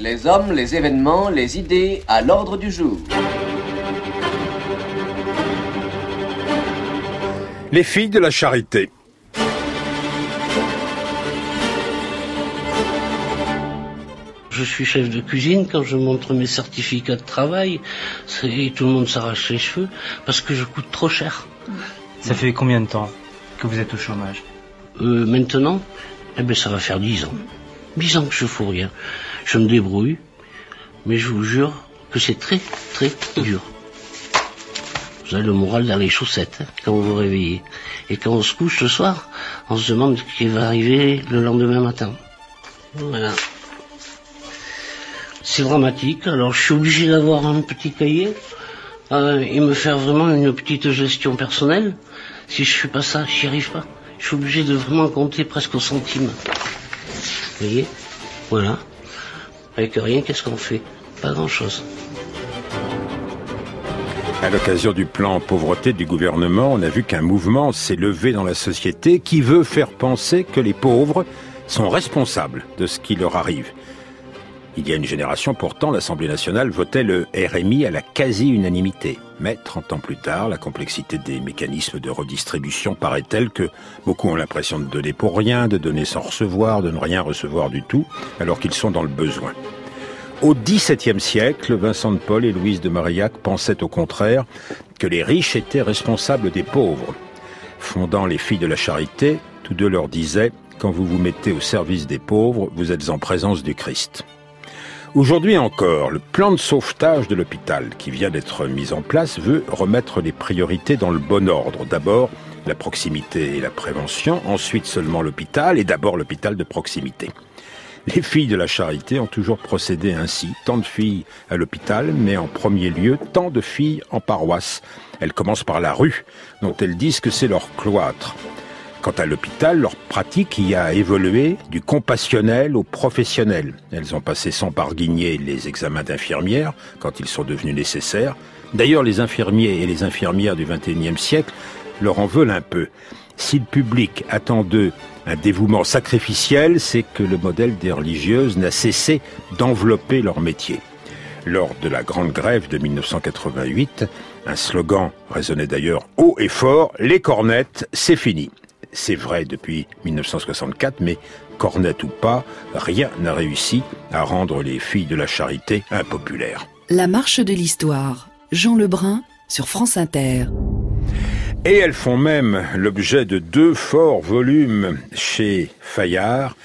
Les hommes, les événements, les idées à l'ordre du jour. Les filles de la charité. Je suis chef de cuisine, quand je montre mes certificats de travail, c'est- tout le monde s'arrache les cheveux parce que je coûte trop cher. Ça fait combien de temps que vous êtes au chômage? Euh, maintenant, eh ben, ça va faire dix ans. Dix ans que je fous rien. Je me débrouille, mais je vous jure que c'est très, très dur. Vous avez le moral dans les chaussettes hein, quand vous vous réveillez. Et quand on se couche le soir, on se demande ce qui va arriver le lendemain matin. Voilà. C'est dramatique, alors je suis obligé d'avoir un petit cahier euh, et me faire vraiment une petite gestion personnelle. Si je fais pas ça, j'y arrive pas. Je suis obligé de vraiment compter presque au centime. Vous voyez? Voilà. Avec rien, qu'est-ce qu'on fait? Pas grand-chose. À l'occasion du plan pauvreté du gouvernement, on a vu qu'un mouvement s'est levé dans la société qui veut faire penser que les pauvres sont responsables de ce qui leur arrive. Il y a une génération, pourtant, l'Assemblée nationale votait le RMI à la quasi-unanimité. Mais 30 ans plus tard, la complexité des mécanismes de redistribution paraît telle que beaucoup ont l'impression de donner pour rien, de donner sans recevoir, de ne rien recevoir du tout, alors qu'ils sont dans le besoin. Au XVIIe siècle, Vincent de Paul et Louise de Marillac pensaient au contraire que les riches étaient responsables des pauvres. Fondant les filles de la charité, tous deux leur disaient Quand vous vous mettez au service des pauvres, vous êtes en présence du Christ. Aujourd'hui encore, le plan de sauvetage de l'hôpital qui vient d'être mis en place veut remettre les priorités dans le bon ordre. D'abord, la proximité et la prévention, ensuite seulement l'hôpital et d'abord l'hôpital de proximité. Les filles de la charité ont toujours procédé ainsi. Tant de filles à l'hôpital, mais en premier lieu, tant de filles en paroisse. Elles commencent par la rue, dont elles disent que c'est leur cloître. Quant à l'hôpital, leur pratique y a évolué du compassionnel au professionnel. Elles ont passé sans barguigner les examens d'infirmières quand ils sont devenus nécessaires. D'ailleurs, les infirmiers et les infirmières du XXIe siècle leur en veulent un peu. Si le public attend d'eux un dévouement sacrificiel, c'est que le modèle des religieuses n'a cessé d'envelopper leur métier. Lors de la grande grève de 1988, un slogan résonnait d'ailleurs haut et fort, les cornettes, c'est fini. C'est vrai depuis 1964, mais cornette ou pas, rien n'a réussi à rendre les filles de la charité impopulaires. La marche de l'histoire. Jean Lebrun sur France Inter. Et elles font même l'objet de deux forts volumes chez Fayard,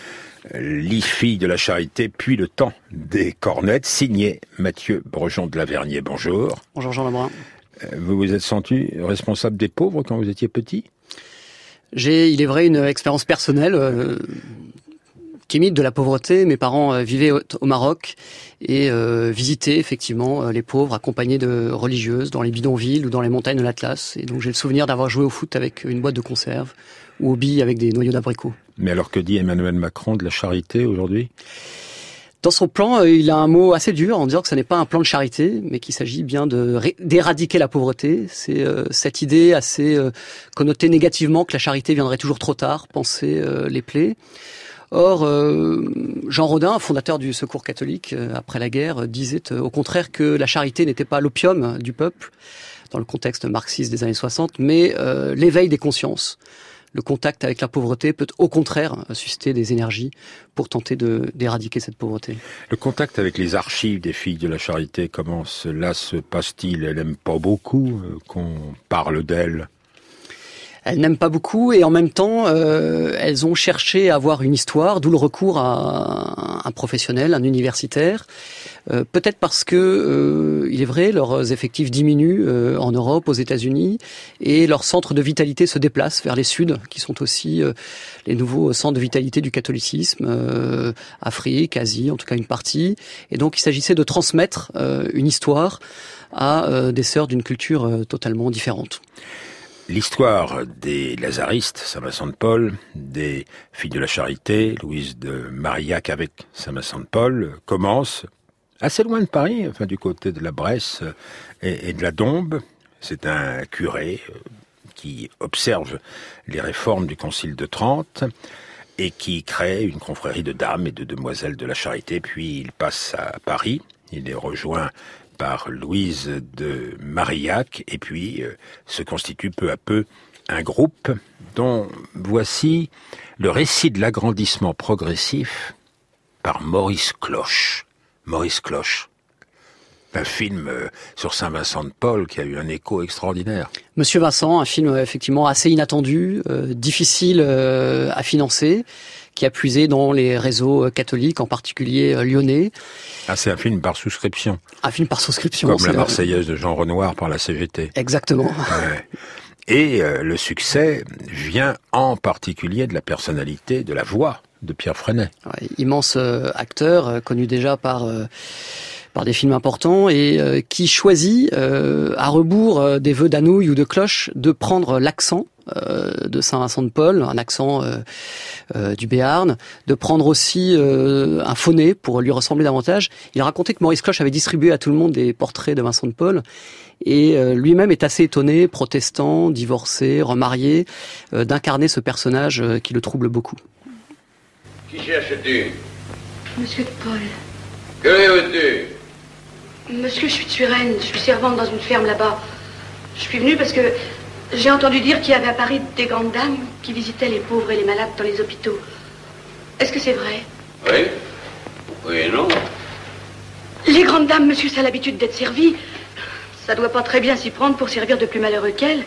Les filles de la charité, puis le temps des cornettes, signé Mathieu Brejon de Lavernier. Bonjour. Bonjour Jean Lebrun. Vous vous êtes senti responsable des pauvres quand vous étiez petit? J'ai, il est vrai, une expérience personnelle euh, timide de la pauvreté. Mes parents euh, vivaient au, Maroc et euh, visitaient effectivement euh, les pauvres accompagnés de religieuses dans les bidonvilles ou dans les montagnes de l'Atlas. Et donc j'ai le souvenir d'avoir joué au foot avec une boîte de conserve ou au billes avec des noyaux d'abricots. Mais alors que dit Emmanuel Macron de la charité aujourd'hui? Dans son plan, euh, il a un mot assez dur en disant que ce n'est pas un plan de charité, mais qu'il s'agit bien d'éradiquer la pauvreté. C'est euh, cette idée assez euh, connotée négativement que la charité viendrait toujours trop tard, penser euh, les plaies. Or, euh, Jean Rodin, fondateur du Secours catholique après la guerre, disait au contraire que la charité n'était pas l'opium du peuple, dans le contexte marxiste des années 60, mais l'éveil des consciences. Le contact avec la pauvreté peut au contraire susciter des énergies pour tenter d'éradiquer cette pauvreté. Le contact avec les archives des filles de la charité, comment cela se passe-t-il? Elle n'aime pas beaucoup euh, qu'on parle d'elle Elles n'aiment pas beaucoup et en même temps, euh, elles ont cherché à avoir une histoire, d'où le recours à un professionnel, un universitaire. Euh, Peut-être parce que, euh, il est vrai, leurs effectifs diminuent euh, en Europe, aux États-Unis, et leurs centres de vitalité se déplacent vers les Suds, qui sont aussi euh, les nouveaux centres de vitalité du catholicisme, euh, Afrique, Asie, en tout cas une partie. Et donc, il s'agissait de transmettre une histoire à des sœurs d'une culture totalement différente. L'histoire des Lazaristes, Saint-Vincent de Paul, des filles de la Charité, Louise de Marillac avec Saint-Vincent de Paul, commence assez loin de Paris, du côté de la Bresse et, et de la Dombe. C'est un curé euh, qui observe les réformes du Concile de Trente et qui crée une confrérie de dames et de demoiselles de la charité. Puis il passe à Paris. Il est rejoint par Louise de Marillac et puis euh, se constitue peu à peu un groupe dont voici le récit de l'agrandissement progressif par Maurice Cloche. Maurice Cloche. Un film euh, sur Saint-Vincent de Paul qui a eu un écho extraordinaire. Monsieur Vincent, un film euh, effectivement assez inattendu, difficile à financer, qui a puisé dans les réseaux catholiques, en particulier lyonnais. Ah, c'est un film par souscription. Un film par souscription. Comme la Marseillaise de Jean Renoir par la CGT. Exactement. Et euh, le succès vient en particulier de la personnalité, de la voix de Pierre Freinet. immense euh, acteur, euh, connu déjà par par des films importants et qui choisit, à rebours des vœux d'Anouilh ou de Cloche, de prendre l'accent de Saint-Vincent de Paul, un accent du Béarn, de prendre aussi un phoné pour lui ressembler davantage. Il a raconté que Maurice Cloche avait distribué à tout le monde des portraits de Vincent de Paul et euh, lui-même est assez étonné, protestant, divorcé, remarié, euh, d'incarner ce personnage euh, qui le trouble beaucoup. Qui cherches-tu Monsieur de Paul. Que veux-tu? Monsieur, je suis de Suresnes, je suis servante dans une ferme là-bas. Je suis venue parce que j'ai entendu dire qu'il y avait à Paris des grandes dames qui visitaient les pauvres et les malades dans les hôpitaux. Est-ce que c'est vrai? Oui. Oui et non. Les grandes dames, monsieur, ça a l'habitude d'être servies. Ça doit pas très bien s'y prendre pour servir de plus malheureux qu'elle.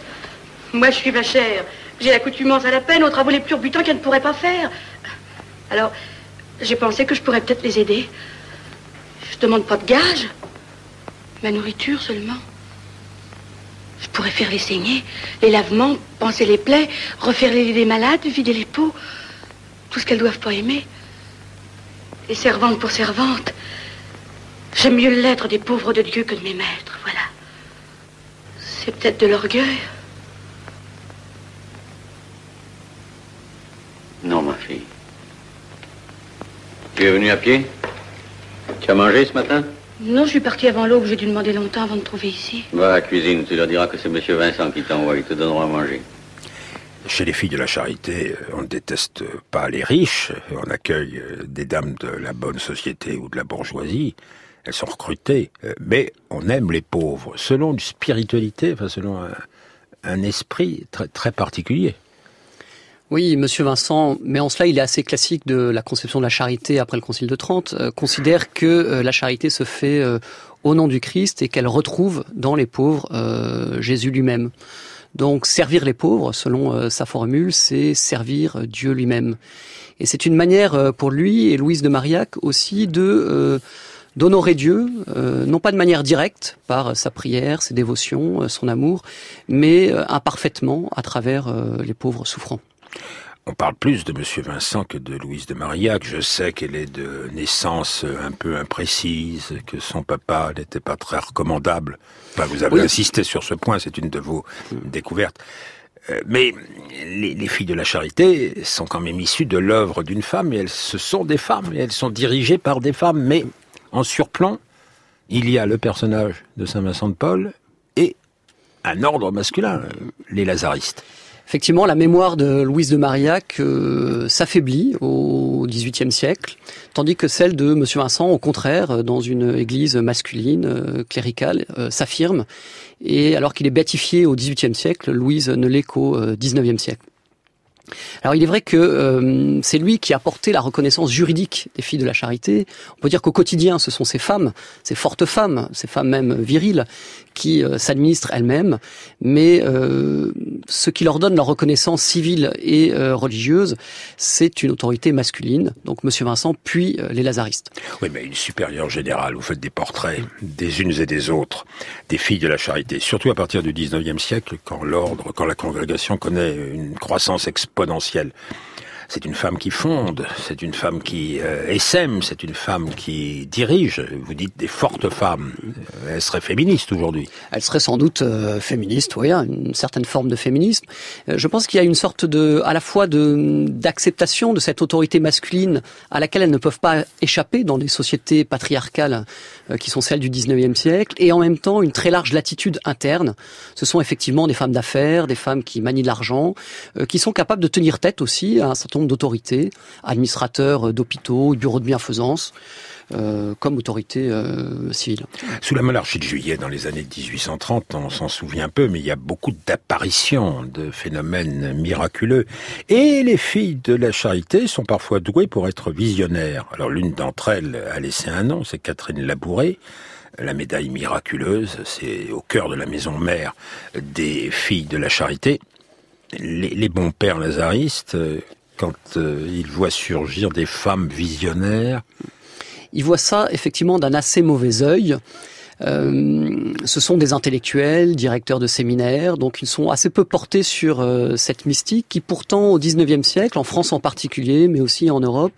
Moi, je suis vachère. J'ai l'accoutumance à la peine aux travaux les plus rebutants qu'elle ne pourrait pas faire. Alors, j'ai pensé que je pourrais peut-être les aider. Je demande pas de gage. Ma nourriture seulement. Je pourrais faire les saignées, les lavements, penser les plaies, refaire les lits des malades, vider les pots. Tout ce qu'elles doivent pas aimer. Les servantes pour servantes. J'aime mieux l'être des pauvres de Dieu que de mes maîtres, voilà. C'est peut-être de l'orgueil. Non, ma fille. Tu es venue à pied? Tu as mangé ce matin? Non, je suis partie avant l'aube. J'ai dû demander longtemps avant de trouver ici. Va à la cuisine, tu leur diras que c'est Monsieur Vincent qui t'envoie. Ils te donneront à manger. Chez les filles de la charité, on ne déteste pas les riches, on accueille euh, des dames de la bonne société ou de la bourgeoisie elles sont recrutées, euh, mais on aime les pauvres, selon une spiritualité, enfin selon un, esprit très, très particulier. Oui, Monsieur Vincent, mais en cela, il est assez classique de la conception de la charité après le Concile de Trente, euh, considère que euh, la charité se fait au nom du Christ et qu'elle retrouve dans les pauvres Jésus lui-même. Donc servir les pauvres, selon sa formule, c'est servir Dieu lui-même. Et c'est une manière pour lui et Louise de Marillac aussi de d'honorer Dieu, euh, non pas de manière directe par sa prière, ses dévotions, euh, son amour, mais euh, imparfaitement à travers les pauvres souffrants. On parle plus de Monsieur Vincent que de Louise de Marillac. Je sais qu'elle est de naissance un peu imprécise, que son papa n'était pas très recommandable. Enfin, vous avez insisté sur ce point, c'est une de vos découvertes. Mais les, les, filles de la charité sont quand même issues de l'œuvre d'une femme, et elles, ce sont des femmes, et elles sont dirigées par des femmes. Mais en surplomb, il y a le personnage de Saint Vincent de Paul et un ordre masculin, les lazaristes. Effectivement, la mémoire de Louise de Marillac euh, s'affaiblit au XVIIIe siècle, tandis que celle de Monsieur Vincent, au contraire, dans une église masculine, euh, cléricale, euh, s'affirme. Et alors qu'il est béatifié au XVIIIe siècle, Louise ne l'est qu'au XIXe siècle. Alors il est vrai que euh, c'est lui qui a porté la reconnaissance juridique des filles de la charité. On peut dire qu'au quotidien, ce sont ces femmes, ces fortes femmes, ces femmes même viriles, qui euh, s'administrent elles-mêmes, mais euh, ce qui leur donne leur reconnaissance civile et religieuse, c'est une autorité masculine, donc Monsieur Vincent, puis les lazaristes. Oui, mais une supérieure générale, vous faites des portraits des unes et des autres, des filles de la charité, surtout à partir du 19e siècle, quand l'ordre, quand la congrégation connaît une croissance exponentielle. C'est une femme qui fonde, c'est une femme qui euh, essaime, c'est une femme qui dirige. Vous dites des fortes femmes. Elle serait féministe aujourd'hui. Elle serait sans doute euh, féministe, oui, hein, une certaine forme de féminisme. Euh, je pense qu'il y a une sorte de, à la fois de d'acceptation de cette autorité masculine à laquelle elles ne peuvent pas échapper dans des sociétés patriarcales euh, qui sont celles du 19e siècle, et en même temps une très large latitude interne. Ce sont effectivement des femmes d'affaires, des femmes qui manient l'argent, qui sont capables de tenir tête aussi à un certain fonction d'autorité, administrateur d'hôpitaux, bureaux de bienfaisance. Euh, comme autorité euh, civile. Sous la monarchie de Juillet, dans les années 1830, on s'en souvient peu, mais il y a beaucoup d'apparitions, de phénomènes miraculeux. Et les filles de la charité sont parfois douées pour être visionnaires. Alors l'une d'entre elles a laissé un nom, c'est Catherine Labouré. La médaille miraculeuse, c'est au cœur de la maison mère des filles de la charité. Les bons pères lazaristes, euh, quand ils voient surgir des femmes visionnaires, il voit ça effectivement d'un assez mauvais œil. Euh, ce sont des intellectuels, directeurs de séminaires, donc ils sont assez peu portés sur euh, cette mystique qui pourtant au XIXe siècle, en France en particulier, mais aussi en Europe,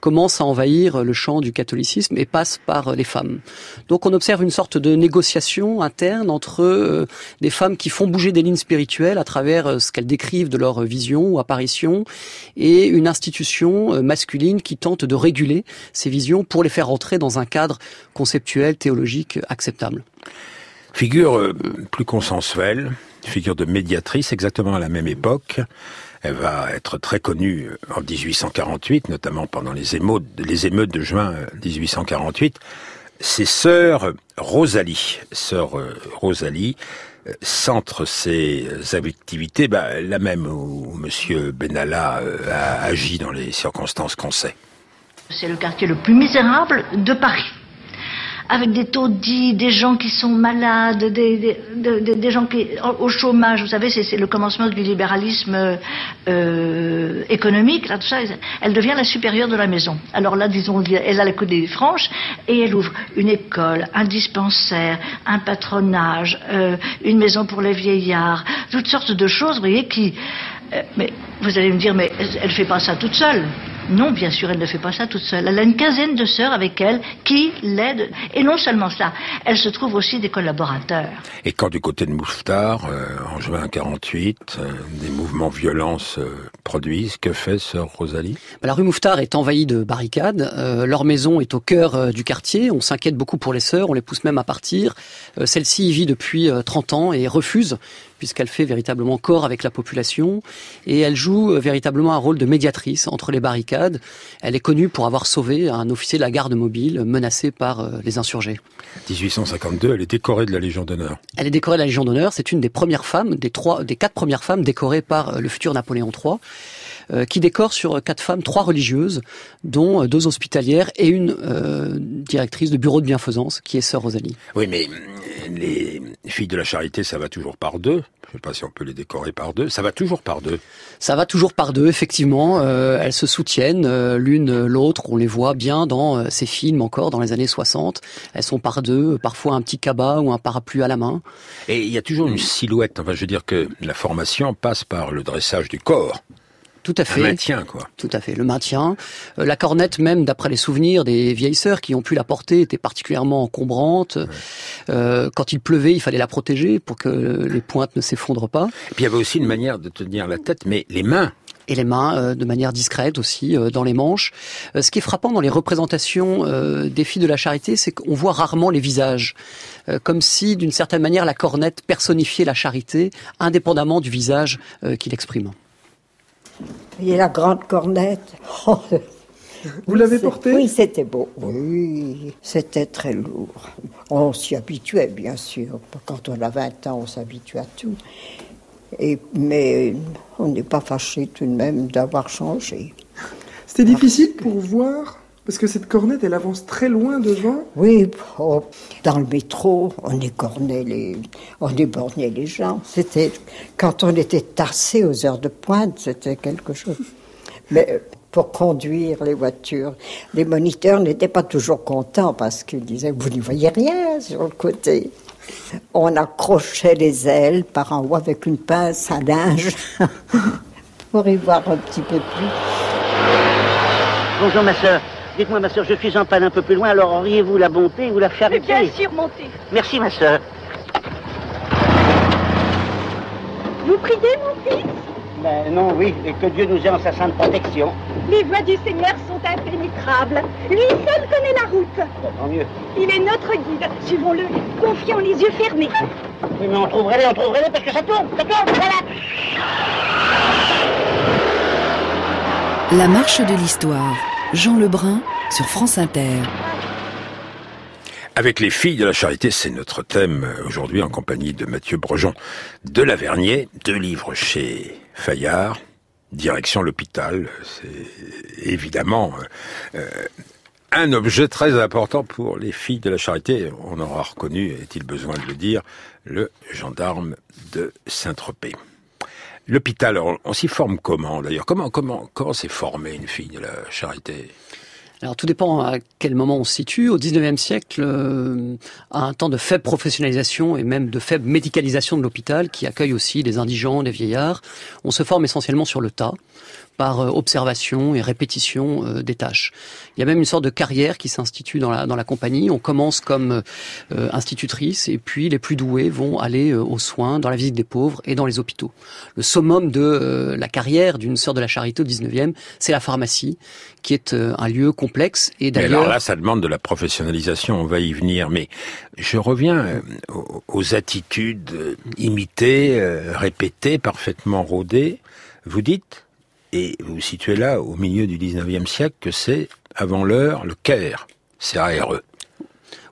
commence à envahir le champ du catholicisme et passe par les femmes. Donc on observe une sorte de négociation interne entre euh, des femmes qui font bouger des lignes spirituelles à travers ce qu'elles décrivent de leur vision ou apparition et une institution masculine qui tente de réguler ces visions pour les faire entrer dans un cadre conceptuel, théologique acceptable. Figure euh, plus consensuelle, figure de médiatrice exactement à la même époque. Elle va être très connue euh, en 1848, notamment pendant les émeutes, les émeutes de juin 1848. C'est sœur Rosalie, sœur Rosalie, centre ses activités, bah, la même où Monsieur Benalla a agi dans les circonstances qu'on sait. C'est le quartier le plus misérable de Paris avec des taudis, des gens qui sont malades, des, gens qui au chômage. Vous savez, c'est le commencement du libéralisme euh, économique. Là, tout ça, elle devient la supérieure de la maison. Alors là, disons, elle a la des franches et elle ouvre une école, un dispensaire, un patronage, euh, une maison pour les vieillards, toutes sortes de choses, vous voyez, qui. Euh, mais vous allez me dire, mais elle ne fait pas ça toute seule. Non, bien sûr, elle ne fait pas ça toute seule. Elle a une quinzaine de sœurs avec elle qui l'aident. Et non seulement ça, elle se trouve aussi des collaborateurs. Et quand du côté de Mouffetard, euh, en juin 48, euh, des mouvements violents se produisent, que fait sœur Rosalie? Bah, La rue Mouffetard est envahie de barricades. Euh, leur maison est au cœur du quartier. On s'inquiète beaucoup pour les sœurs, on les pousse même à partir. Celle-ci y vit depuis 30 ans et refuse puisqu'elle fait véritablement corps avec la population et elle joue véritablement un rôle de médiatrice entre les barricades elle est connue pour avoir sauvé un officier de la garde mobile menacé par euh, les insurgés. 1852, elle est décorée de la Légion d'honneur. Elle est décorée de la Légion d'honneur. C'est une des premières femmes, des trois, des quatre premières femmes décorées par euh, le futur Napoléon III. Euh, qui décore sur quatre femmes, trois religieuses, dont euh, deux hospitalières et une euh, directrice de bureau de bienfaisance, qui est sœur Rosalie. Oui, mais les filles de la charité, ça va toujours par deux. Je ne sais pas si on peut les décorer par deux. Ça va toujours par deux. Ça va toujours par deux, effectivement. elles se soutiennent l'une l'autre. On les voit bien dans ces films encore, dans les années 60. Elles sont par deux, parfois un petit cabas ou un parapluie à la main. Et il y a toujours une silhouette. Enfin, je veux dire que la formation passe par le dressage du corps. Tout à fait. Le maintien, quoi. Tout à fait. Le maintien. Euh, la cornette, même, d'après les souvenirs des vieilles sœurs qui ont pu la porter, était particulièrement encombrante. Euh, quand il pleuvait, il fallait la protéger pour que les pointes ne s'effondrent pas. Et puis il y avait aussi une manière de tenir la tête, mais les mains et les mains euh, de manière discrète aussi dans les manches. ce qui est frappant dans les représentations des filles de la charité, c'est qu'on voit rarement les visages, comme si d'une certaine manière la cornette personnifiait la charité, indépendamment du visage qu'il exprime. Et la grande cornette. Vous l'avez portée? Oui, c'était beau. Oui, c'était très lourd. On s'y habituait, bien sûr. Quand on a 20 ans, on s'habitue à tout. Et, mais on n'est pas fâché tout de même d'avoir changé. C'était difficile pour voir parce que cette cornette, elle avance très loin devant. Oui, oh, dans le métro, on écornait les, on éborgnait les gens. C'était quand on était tassé aux heures de pointe, c'était quelque chose. Mais pour conduire les voitures, les moniteurs n'étaient pas toujours contents parce qu'ils disaient vous n'y voyez rien sur le côté. On accrochait les ailes par en haut avec une pince à linge pour y voir un petit peu plus. Bonjour ma soeur. Dites-moi, ma soeur, je suis en panne un peu plus loin, alors auriez-vous la bonté ou la charité Bien sûr, montez. Merci, ma soeur. Vous priez, mon fils? Ben non, oui, et que Dieu nous ait en sa sainte protection. Les voies du Seigneur sont impénétrables. Lui seul connaît la route. Ben, tant mieux. Il est notre guide. Suivons-le, confiant les yeux fermés. Oui, mais on trouverait les on trouverait les parce que ça tourne, ça tourne, voilà. La marche de l'histoire. Jean Lebrun sur France Inter. Avec les filles de la charité, c'est notre thème aujourd'hui en compagnie de Mathieu Brejon de Lavernier, deux livres chez Fayard, direction l'hôpital. C'est évidemment euh, un objet très important pour les filles de la charité. On aura reconnu, est-il besoin de le dire, le gendarme de Saint-Tropez. L'hôpital, on, s'y forme comment d'ailleurs? Comment comment comment s'est formée une fille de la charité? Alors tout dépend à quel moment on se situe. Au 19e siècle, euh, à un temps de faible professionnalisation et même de faible médicalisation de l'hôpital, qui accueille aussi des indigents, des vieillards, on se forme essentiellement sur le tas par euh, observation et répétition euh, des tâches. Il y a même une sorte de carrière qui s'institue dans la, dans la compagnie. On commence comme euh, institutrice et puis les plus doués vont aller aux soins, dans la visite des pauvres et dans les hôpitaux. Le summum de la carrière d'une sœur de la charité au 19e, c'est la pharmacie, qui est un lieu complexe. Et d'ailleurs, alors là, ça demande de la professionnalisation. On va y venir, mais je reviens aux attitudes imitées, répétées, parfaitement rodées. Vous dites et vous vous situez là, au milieu du 19e siècle, que c'est, avant l'heure, le Caire. C'est ARE.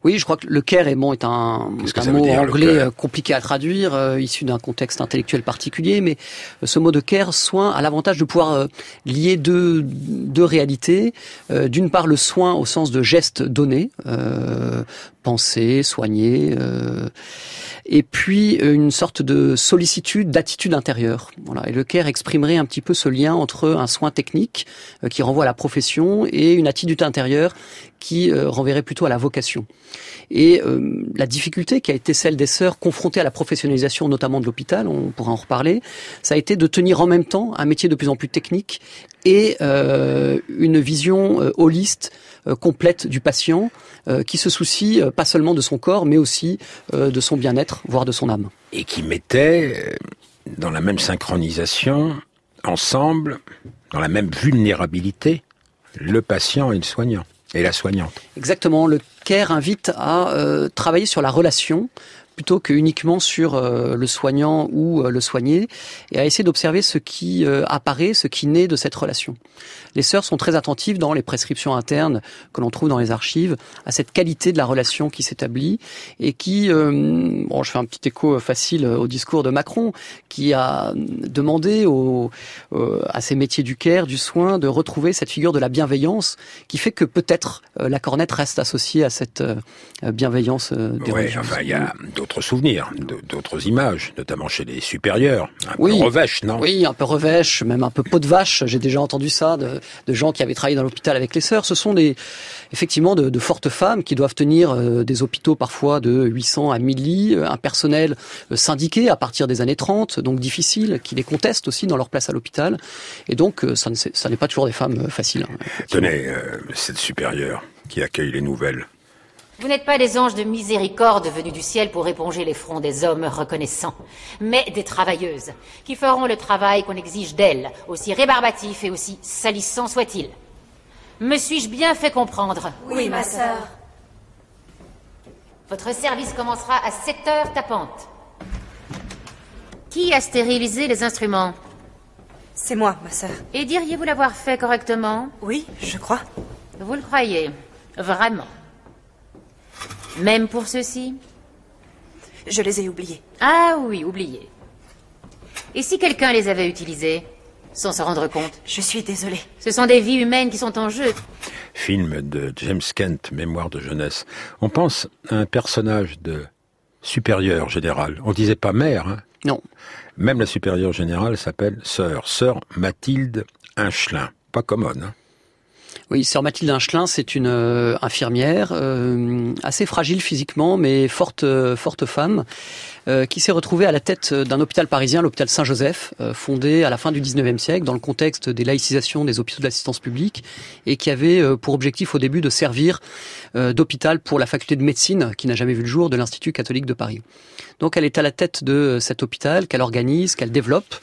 Oui, je crois que le care est bon est un, mot anglais euh, compliqué à traduire, euh, issu d'un contexte intellectuel particulier, mais euh, ce mot de care, soin, a l'avantage de pouvoir lier deux, deux réalités. D'une part, le soin au sens de geste donné, penser, soigner, et puis une sorte de sollicitude, d'attitude intérieure. Voilà. Et le care exprimerait un petit peu ce lien entre un soin technique qui renvoie à la profession et une attitude intérieure qui renverrait plutôt à la vocation. Et euh, la difficulté qui a été celle des sœurs confrontées à la professionnalisation notamment de l'hôpital, on pourra en reparler, ça a été de tenir en même temps un métier de plus en plus technique et euh, une vision euh, holiste, complète du patient, qui se soucie pas seulement de son corps, mais aussi de son bien-être, voire de son âme. Et qui mettait dans la même synchronisation, ensemble, dans la même vulnérabilité, le patient et le soignant. Et la soignante. Exactement. Le CARE invite à euh, travailler sur la relation plutôt que uniquement sur euh, le soignant ou euh, le soigné, et à essayer d'observer ce qui apparaît, ce qui naît de cette relation. Les sœurs sont très attentives dans les prescriptions internes que l'on trouve dans les archives à cette qualité de la relation qui s'établit et qui, euh, bon, je fais un petit écho facile au discours de Macron, qui a demandé au, euh, à ces métiers du care, du soin, de retrouver cette figure de la bienveillance qui fait que peut-être euh, la cornette reste associée à cette bienveillance des enfin, y a d'autres souvenirs, d'autres images, notamment chez les supérieurs. Un peu revêche, non? Oui, un peu revêche, même un peu peau de vache. J'ai déjà entendu ça de, de gens qui avaient travaillé dans l'hôpital avec les sœurs. Ce sont des, effectivement de, fortes femmes qui doivent tenir euh, des hôpitaux parfois de 800 à 1000 lits, euh, un personnel euh, syndiqué à partir des années 30, donc difficile, qui les conteste aussi dans leur place à l'hôpital. Et donc, ça, n'est pas toujours des femmes faciles. Hein, Tenez, cette supérieure qui accueille les nouvelles. Vous n'êtes pas des anges de miséricorde venus du ciel pour éponger les fronts des hommes reconnaissants, mais des travailleuses, qui feront le travail qu'on exige d'elles, aussi rébarbatif et aussi salissant soit-il. Me suis-je bien fait comprendre? Oui, ma sœur. Votre service commencera à 7 heures tapantes. Qui a stérilisé les instruments? C'est moi, ma sœur. Et diriez-vous l'avoir fait correctement? Oui, je crois. Vous le croyez Vraiment même pour ceux-ci Je les ai oubliés. Ah oui, oubliés. Et si quelqu'un les avait utilisés sans se rendre compte Je suis désolée. Ce sont des vies humaines qui sont en jeu. Film de James Kent, Mémoire de jeunesse. On pense à un personnage de supérieur général. On disait pas mère, hein Non. Même la supérieure générale s'appelle sœur. Sœur Mathilde Hinchelin. Pas commode, hein oui, sœur Mathilde Hinchelin, c'est une euh, infirmière euh, assez fragile physiquement, mais forte, euh, forte femme, qui s'est retrouvée à la tête d'un hôpital parisien, l'hôpital Saint-Joseph, fondé à la fin du 19e siècle dans le contexte des laïcisations des hôpitaux d'assistance publique, et qui avait pour objectif au début de servir d'hôpital pour la faculté de médecine, qui n'a jamais vu le jour, de l'Institut catholique de Paris. Donc elle est à la tête de cet hôpital qu'elle organise, qu'elle développe,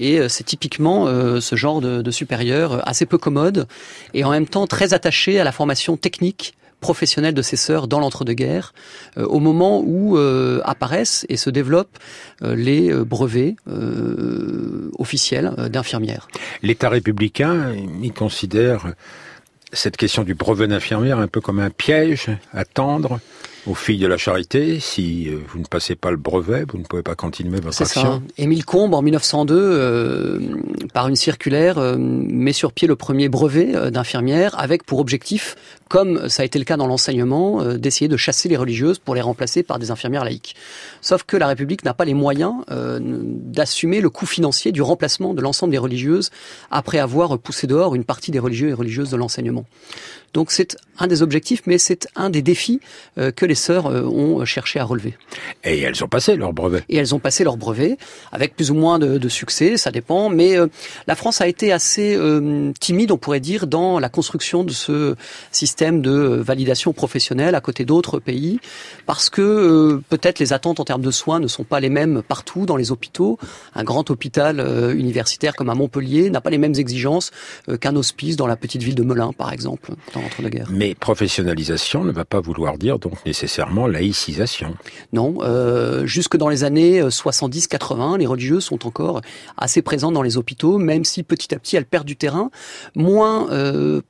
et c'est typiquement ce genre de, de supérieur assez peu commode et en même temps très attaché à la formation technique professionnelle de ces sœurs dans l'entre-deux-guerres, au moment où apparaissent et se développent les brevets officiels d'infirmières. L'État républicain, il considère cette question du brevet d'infirmière un peu comme un piège à tendre aux filles de la charité. Si euh, vous ne passez pas le brevet, vous ne pouvez pas continuer votre action. Ça. Émile Combes, en 1902, euh, par une circulaire, euh, met sur pied le premier brevet d'infirmière avec pour objectif, comme ça a été le cas dans l'enseignement, d'essayer de chasser les religieuses pour les remplacer par des infirmières laïques. Sauf que la République n'a pas les moyens d'assumer le coût financier du remplacement de l'ensemble des religieuses après avoir poussé dehors une partie des religieux et religieuses de l'enseignement. Donc c'est un des objectifs, mais c'est un des défis euh, que les sœurs euh, ont cherché à relever. Et elles ont passé leur brevet. Et elles ont passé leur brevet, avec plus ou moins de, succès, ça dépend. Mais euh, la France a été assez timide, on pourrait dire, dans la construction de ce système de validation professionnelle à côté d'autres pays, parce que peut-être les attentes en termes de soins ne sont pas les mêmes partout dans les hôpitaux. Un grand hôpital universitaire comme à Montpellier n'a pas les mêmes exigences qu'un hospice dans la petite ville de Melun, par exemple. Mais professionnalisation ne va pas vouloir dire donc nécessairement laïcisation. Non, euh, jusque dans les années 70-80, les religieuses sont encore assez présentes dans les hôpitaux, même si petit à petit elles perdent du terrain, moins euh,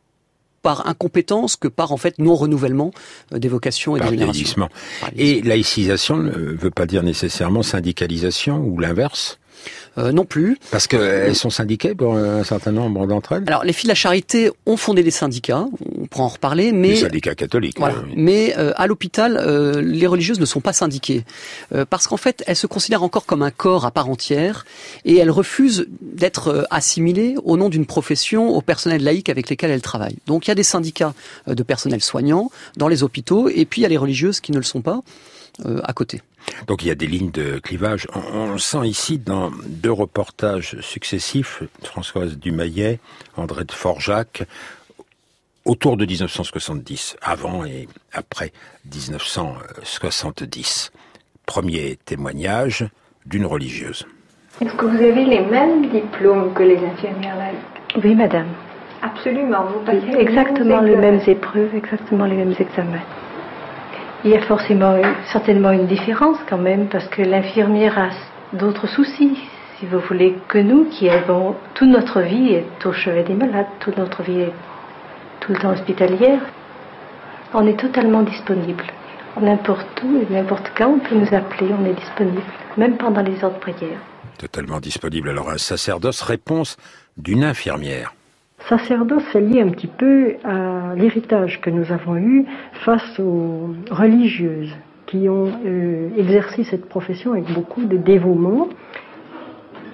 par incompétence que par en fait non renouvellement euh, des vocations et des générations. Et laïcisation ne veut pas dire nécessairement syndicalisation ou l'inverse? euh, non plus. Parce qu'elles sont syndiquées pour un certain nombre d'entre elles Alors, les filles de la charité ont fondé des syndicats, on pourra en reparler, mais... Les syndicats catholiques. Voilà. Mais euh, à l'hôpital, euh, les religieuses ne sont pas syndiquées. parce qu'en fait, elles se considèrent encore comme un corps à part entière, et elles refusent d'être assimilées au nom d'une profession au personnel laïque avec lesquels elles travaillent. Donc, il y a des syndicats de personnel soignant dans les hôpitaux, et puis il y a les religieuses qui ne le sont pas à côté. Donc il y a des lignes de clivage. On, le sent ici dans deux reportages successifs, Françoise Dumayet, André de Forjac, autour de 1970, avant et après 1970. Premier témoignage d'une religieuse. Est-ce que vous avez les mêmes diplômes que les infirmières là Oui, madame. Absolument, vous passez exactement les mêmes épreuves, exactement les mêmes examens. Il y a forcément, certainement une différence quand même, parce que l'infirmière a d'autres soucis, si vous voulez, que nous qui avons toute notre vie est au chevet des malades, toute notre vie est tout le temps hospitalière. On est totalement disponible. N'importe où et n'importe quand, on peut nous appeler, on est disponible, même pendant les heures de prière. Totalement disponible. Alors un sacerdoce, réponse d'une infirmière. Sacerdoce, c'est lié un petit peu à l'héritage que nous avons eu face aux religieuses qui ont euh, exercé cette profession avec beaucoup de dévouement.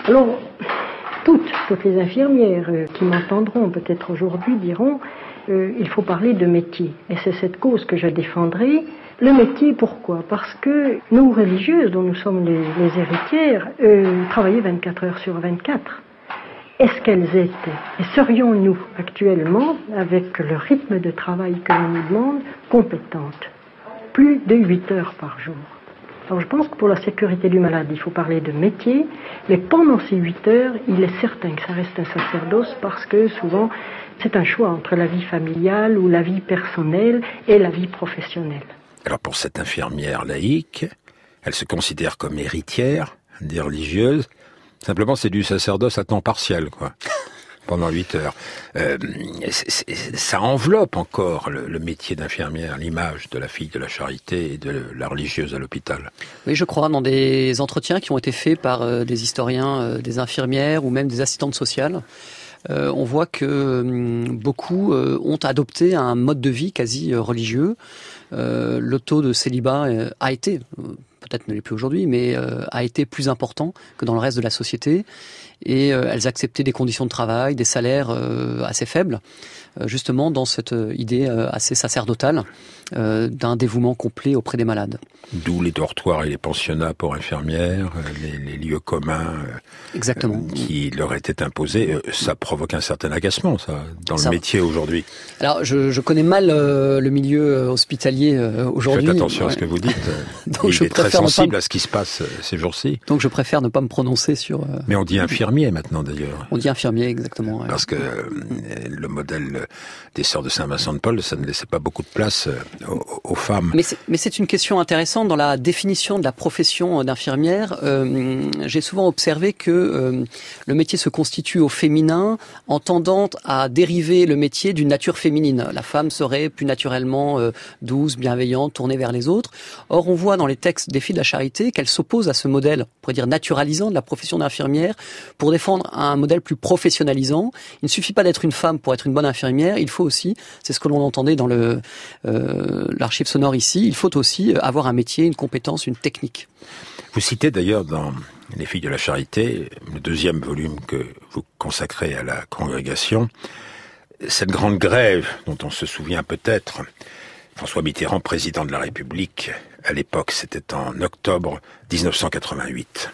Alors, toutes, toutes les infirmières euh, qui m'entendront peut-être aujourd'hui diront euh, il faut parler de métier. Et c'est cette cause que je défendrai. Le métier, pourquoi? Parce que nous, religieuses, dont nous sommes les, les héritières, travaillaient 24 heures sur 24 est-ce qu'elles étaient Et serions-nous actuellement, avec le rythme de travail que l'on nous demande, compétentes Plus de 8 heures par jour. Alors je pense que pour la sécurité du malade, il faut parler de métier, mais pendant ces 8 heures, il est certain que ça reste un sacerdoce parce que souvent, c'est un choix entre la vie familiale ou la vie personnelle et la vie professionnelle. Alors pour cette infirmière laïque, elle se considère comme héritière des religieuses, Simplement, c'est du sacerdoce à temps partiel, quoi. pendant 8 heures. Euh, ça enveloppe encore le, métier d'infirmière, l'image de la fille de la charité et de la religieuse à l'hôpital. Oui, je crois, dans des entretiens qui ont été faits par euh, des historiens, euh, des infirmières ou même des assistantes sociales. on voit que hum, beaucoup ont adopté un mode de vie quasi religieux. le taux de célibat a été, peut-être ne l'est plus aujourd'hui, mais euh, a été plus important que dans le reste de la société. Et euh, elles acceptaient des conditions de travail, des salaires euh, assez faibles, justement dans cette idée assez sacerdotale d'un dévouement complet auprès des malades. D'où les dortoirs et les pensionnats pour infirmières, les, lieux communs Exactement. qui leur étaient imposés. Ça provoque un certain agacement, ça, dans le métier aujourd'hui. Alors, je, je, connais mal le milieu hospitalier aujourd'hui. Faites attention à ce que vous dites. Donc, Il je est très sensible à ce qui se passe ces jours-ci. Donc je préfère ne pas me prononcer sur. Mais on dit infirmière infirmier maintenant d'ailleurs. On dit infirmier exactement. Parce que euh, le modèle des sœurs de Saint-Vincent de Paul, ça ne laissait pas beaucoup de place euh, aux, femmes. Mais c'est une question intéressante dans la définition de la profession d'infirmière. Euh, J'ai souvent observé que euh, le métier se constitue au féminin en tendant à dériver le métier d'une nature féminine. La femme serait plus naturellement douce, bienveillante, tournée vers les autres. Or, on voit dans les textes des filles de la charité qu'elle s'oppose à ce modèle, on pourrait dire naturalisant de la profession d'infirmière, pour défendre un modèle plus professionnalisant. Il ne suffit pas d'être une femme pour être une bonne infirmière, il faut aussi, c'est ce que l'on entendait dans euh, l'archive sonore ici, il faut aussi avoir un métier, une compétence, une technique. Vous citez d'ailleurs dans Les filles de la charité, le deuxième volume que vous consacrez à la congrégation, cette grande grève dont on se souvient peut-être, François Mitterrand, président de la République, à l'époque, c'était en octobre 1988.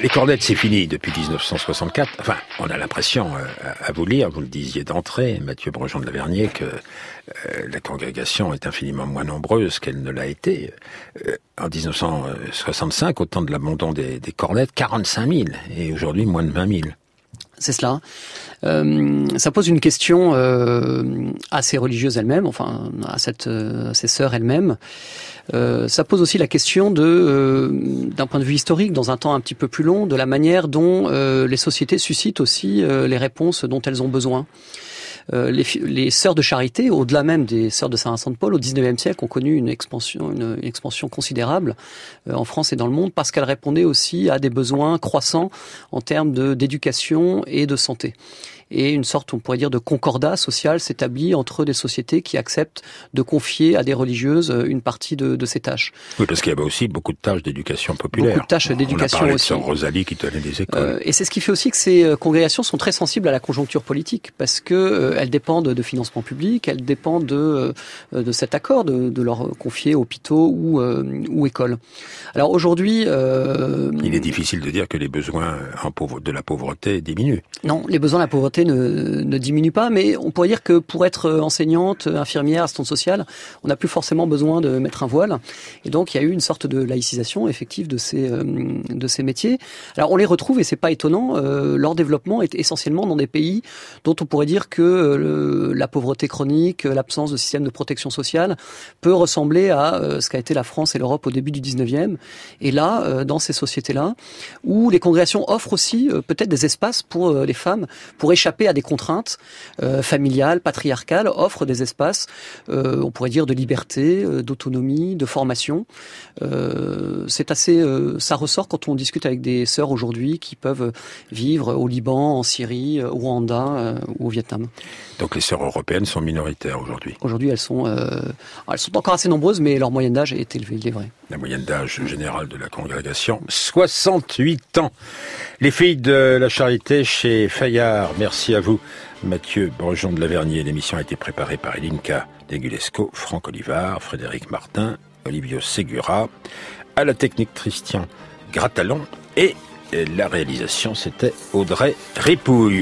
Les cornettes, c'est fini depuis 1964. Enfin, on a l'impression, euh, à vous lire, vous le disiez d'entrée, Mathieu Brejon de Lavernier, que euh, la congrégation est infiniment moins nombreuse qu'elle ne l'a été. Euh, en 1965, au temps de l'abandon des, des cornettes, 45 000, et aujourd'hui moins de 20 000 c'est cela. Euh, ça pose une question euh, à ces religieuses elles-mêmes, enfin à, cette, euh, ces sœurs elles-mêmes. Euh, ça pose aussi la question de, d'un point de vue historique, dans un temps un petit peu plus long, de la manière dont les sociétés suscitent aussi les réponses dont elles ont besoin. Euh, les, les, sœurs de charité, au-delà même des sœurs de Saint-Vincent de Paul, au XIXe siècle, ont connu une expansion, une, expansion considérable euh, en France et dans le monde parce qu'elles répondaient aussi à des besoins croissants en termes d'éducation et de santé et une sorte, on pourrait dire, de concordat social s'établit entre des sociétés qui acceptent de confier à des religieuses euh, une partie de, de ces tâches. Oui, parce qu'il y avait aussi beaucoup de tâches d'éducation populaire. Beaucoup de tâches d'éducation aussi. De Rosalie qui tenait des écoles. Euh, et c'est ce qui fait aussi que ces euh, congrégations sont très sensibles à la conjoncture politique parce que euh, elles dépendent de financement public, elles dépendent de de cet accord de, de leur confier hôpitaux ou ou écoles. Alors aujourd'hui, il est difficile de dire que les besoins en pauvre, de la pauvreté diminuent. Non, les besoins de la pauvreté ne, diminue pas, mais on pourrait dire que pour être enseignante, infirmière, assistante sociale, on n'a plus forcément besoin de mettre un voile. Et donc il y a eu une sorte de laïcisation effective de ces euh, de ces métiers. Alors on les retrouve et c'est pas étonnant. Euh, leur développement est essentiellement dans des pays dont on pourrait dire que euh, la pauvreté chronique, l'absence de système de protection sociale peut ressembler à ce qu'a été la France et l'Europe au début du 19e. Et là, dans ces sociétés-là, où les congrégations offrent aussi peut-être des espaces pour les femmes pour échapper à des contraintes euh, familiales, patriarcales, offre des espaces, euh, on pourrait dire, de liberté, euh, d'autonomie, de formation. c'est assez, ça ressort quand on discute avec des sœurs aujourd'hui qui peuvent vivre au Liban, en Syrie, au Rwanda ou au Vietnam. Donc les sœurs européennes sont minoritaires aujourd'hui. Aujourd'hui, elles sont, elles sont encore assez nombreuses, mais leur moyenne d'âge est élevée, il est vrai. La moyenne d'âge générale de la congrégation, 68 ans. Les filles de la charité chez Fayard, merci à vous. Mathieu Brejon de Lavernier, l'émission a été préparée par Elinka Degulesco, Franck Olivard, Frédéric Martin, Olivio Segura, à la technique Christian Gratalon et la réalisation c'était Audrey Ripouille.